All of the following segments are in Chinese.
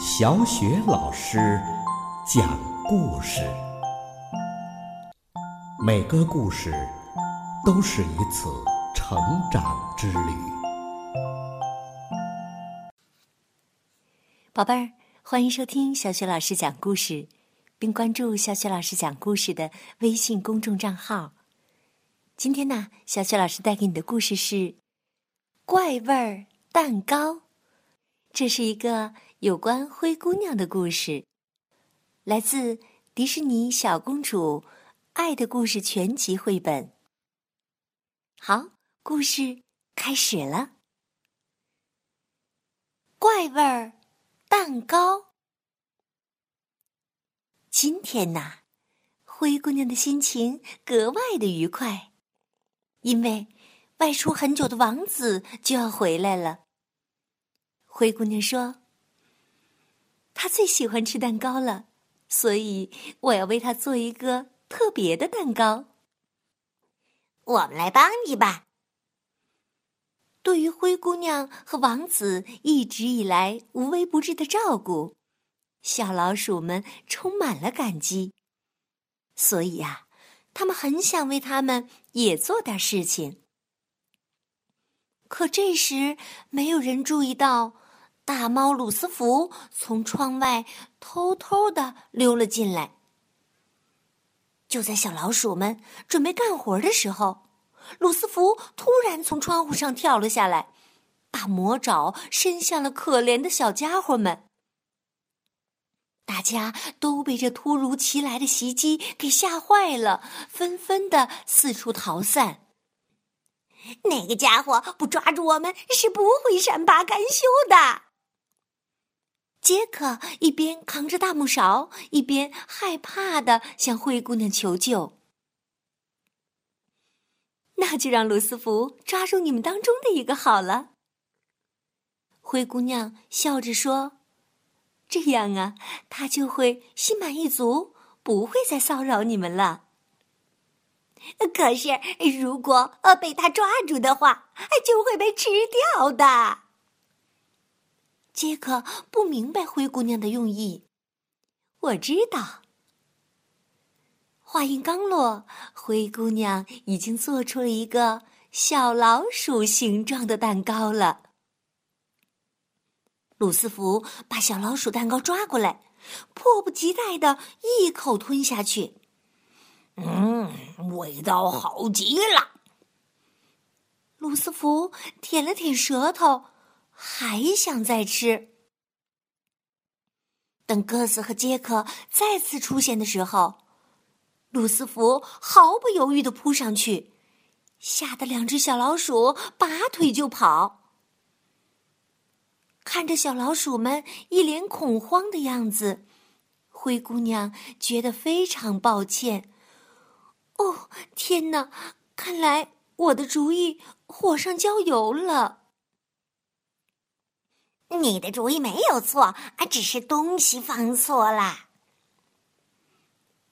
小雪老师讲故事，每个故事都是一次成长之旅。宝贝儿，欢迎收听小雪老师讲故事，并关注小雪老师讲故事的微信公众账号。今天呢，小雪老师带给你的故事是怪味儿蛋糕。这是一个有关灰姑娘的故事，来自迪士尼小公主《爱的故事》全集绘本。好，故事开始了。怪味儿蛋糕。今天呐，灰姑娘的心情格外的愉快，因为外出很久的王子就要回来了。灰姑娘说：“她最喜欢吃蛋糕了，所以我要为他做一个特别的蛋糕。我们来帮你吧。”对于灰姑娘和王子一直以来无微不至的照顾，小老鼠们充满了感激，所以呀，他们很想为他们也做点事情。可这时，没有人注意到。大猫鲁斯福从窗外偷偷的溜了进来。就在小老鼠们准备干活的时候，鲁斯福突然从窗户上跳了下来，把魔爪伸向了可怜的小家伙们。大家都被这突如其来的袭击给吓坏了，纷纷的四处逃散。那个家伙不抓住我们是不会善罢甘休的。杰克一边扛着大木勺，一边害怕的向灰姑娘求救。那就让鲁斯福抓住你们当中的一个好了。灰姑娘笑着说：“这样啊，他就会心满意足，不会再骚扰你们了。可是，如果呃被他抓住的话，就会被吃掉的。”杰克不明白灰姑娘的用意。我知道。话音刚落，灰姑娘已经做出了一个小老鼠形状的蛋糕了。鲁斯福把小老鼠蛋糕抓过来，迫不及待的一口吞下去。嗯，味道好极了。鲁斯福舔了舔舌头。还想再吃。等鸽子和杰克再次出现的时候，鲁斯福毫不犹豫的扑上去，吓得两只小老鼠拔腿就跑。看着小老鼠们一脸恐慌的样子，灰姑娘觉得非常抱歉。哦，天哪！看来我的主意火上浇油了。你的主意没有错，啊，只是东西放错了。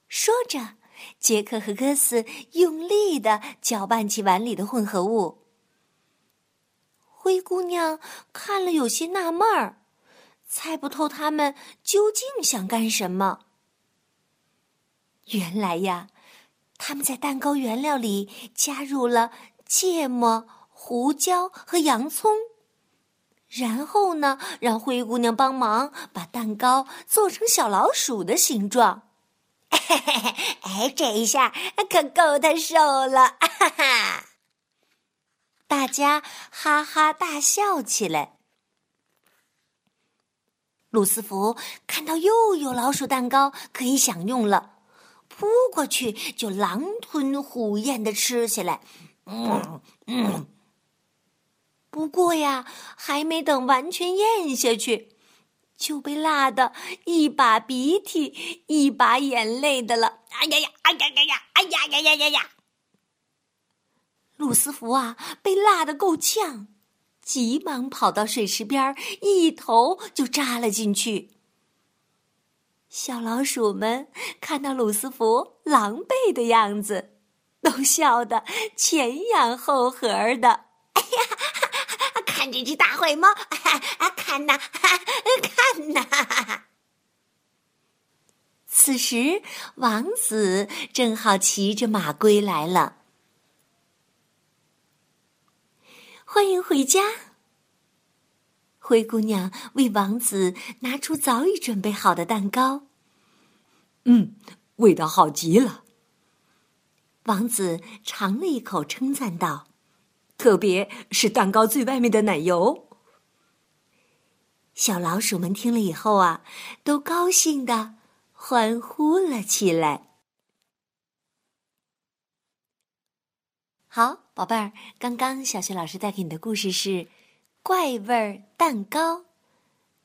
说着，杰克和哥斯用力的搅拌起碗里的混合物。灰姑娘看了有些纳闷儿，猜不透他们究竟想干什么。原来呀，他们在蛋糕原料里加入了芥末、胡椒和洋葱。然后呢，让灰姑娘帮忙把蛋糕做成小老鼠的形状。哎，这一下可够他受了！哈哈，大家哈哈大笑起来。鲁斯福看到又有老鼠蛋糕可以享用了，扑过去就狼吞虎咽的吃起来。嗯嗯。不过呀，还没等完全咽下去，就被辣的一把鼻涕一把眼泪的了。哎呀呀！哎呀呀呀！哎呀呀呀呀呀！鲁斯福啊，被辣的够呛，急忙跑到水池边，一头就扎了进去。小老鼠们看到鲁斯福狼狈的样子，都笑得前仰后合的。这只大坏猫，啊，看呐，看呐！此时，王子正好骑着马归来了。欢迎回家，灰姑娘为王子拿出早已准备好的蛋糕。嗯，味道好极了。王子尝了一口，称赞道：“特别是蛋糕最外面的奶油。”小老鼠们听了以后啊，都高兴的欢呼了起来。好，宝贝儿，刚刚小雪老师带给你的故事是《怪味儿蛋糕》，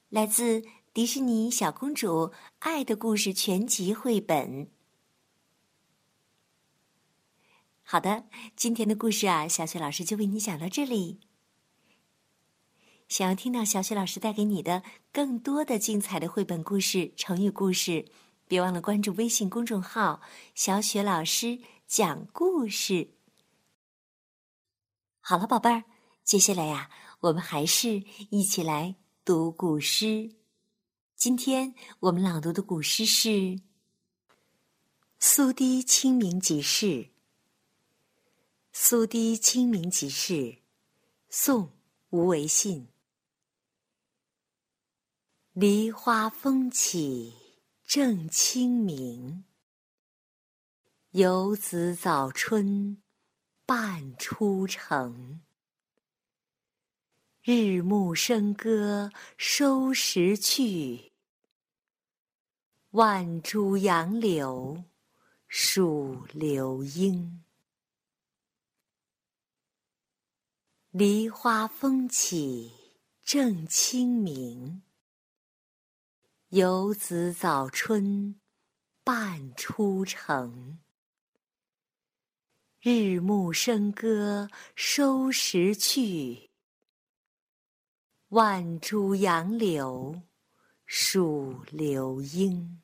来自迪士尼小公主爱的故事全集绘本。好的，今天的故事啊，小雪老师就为你讲到这里。想要听到小雪老师带给你的更多的精彩的绘本故事、成语故事，别忘了关注微信公众号“小雪老师讲故事”。好了，宝贝儿，接下来呀，我们还是一起来读古诗。今天我们朗读的古诗是《苏堤清明即事》。苏堤清明即事，宋·吴维信。梨花风起正清明，游子早春半出城。日暮笙歌收拾去，万株杨柳数流莺。梨花风起正清明，游子早春半出城。日暮笙歌收拾去，万株杨柳数流莺。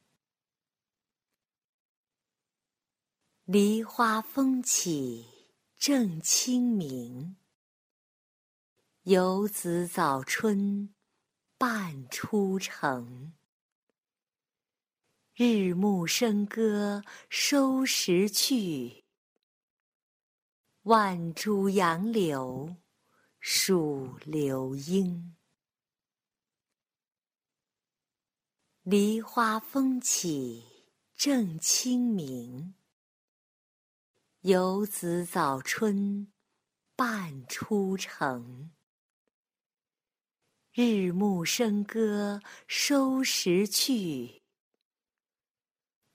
梨花风起正清明。游子早春半出城。日暮笙歌收拾去，万株杨柳数流莺。梨花风起正清明，游子早春半出城。日暮笙歌收拾去，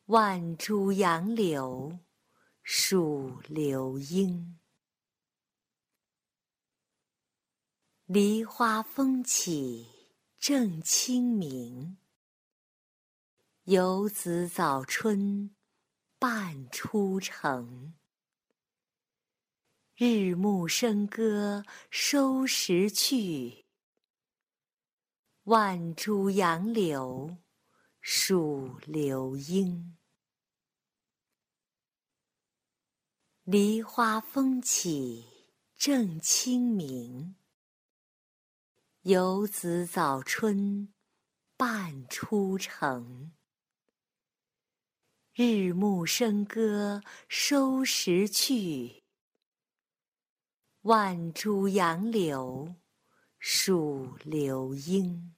万株杨柳数流莺。梨花风起正清明，游子早春半出城。日暮笙歌收拾去。万株杨柳数流莺。梨花风起正清明，游子早春半出城。日暮笙歌收拾去，万株杨柳数流莺。